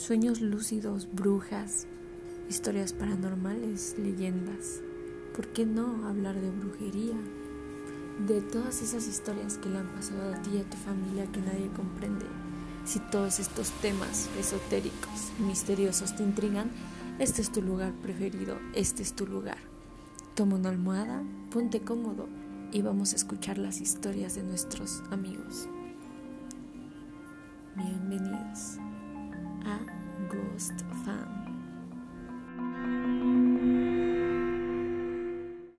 Sueños lúcidos, brujas, historias paranormales, leyendas. ¿Por qué no hablar de brujería? De todas esas historias que le han pasado a ti y a tu familia que nadie comprende. Si todos estos temas esotéricos y misteriosos te intrigan, este es tu lugar preferido, este es tu lugar. Toma una almohada, ponte cómodo y vamos a escuchar las historias de nuestros amigos. Bienvenidos biggest fan.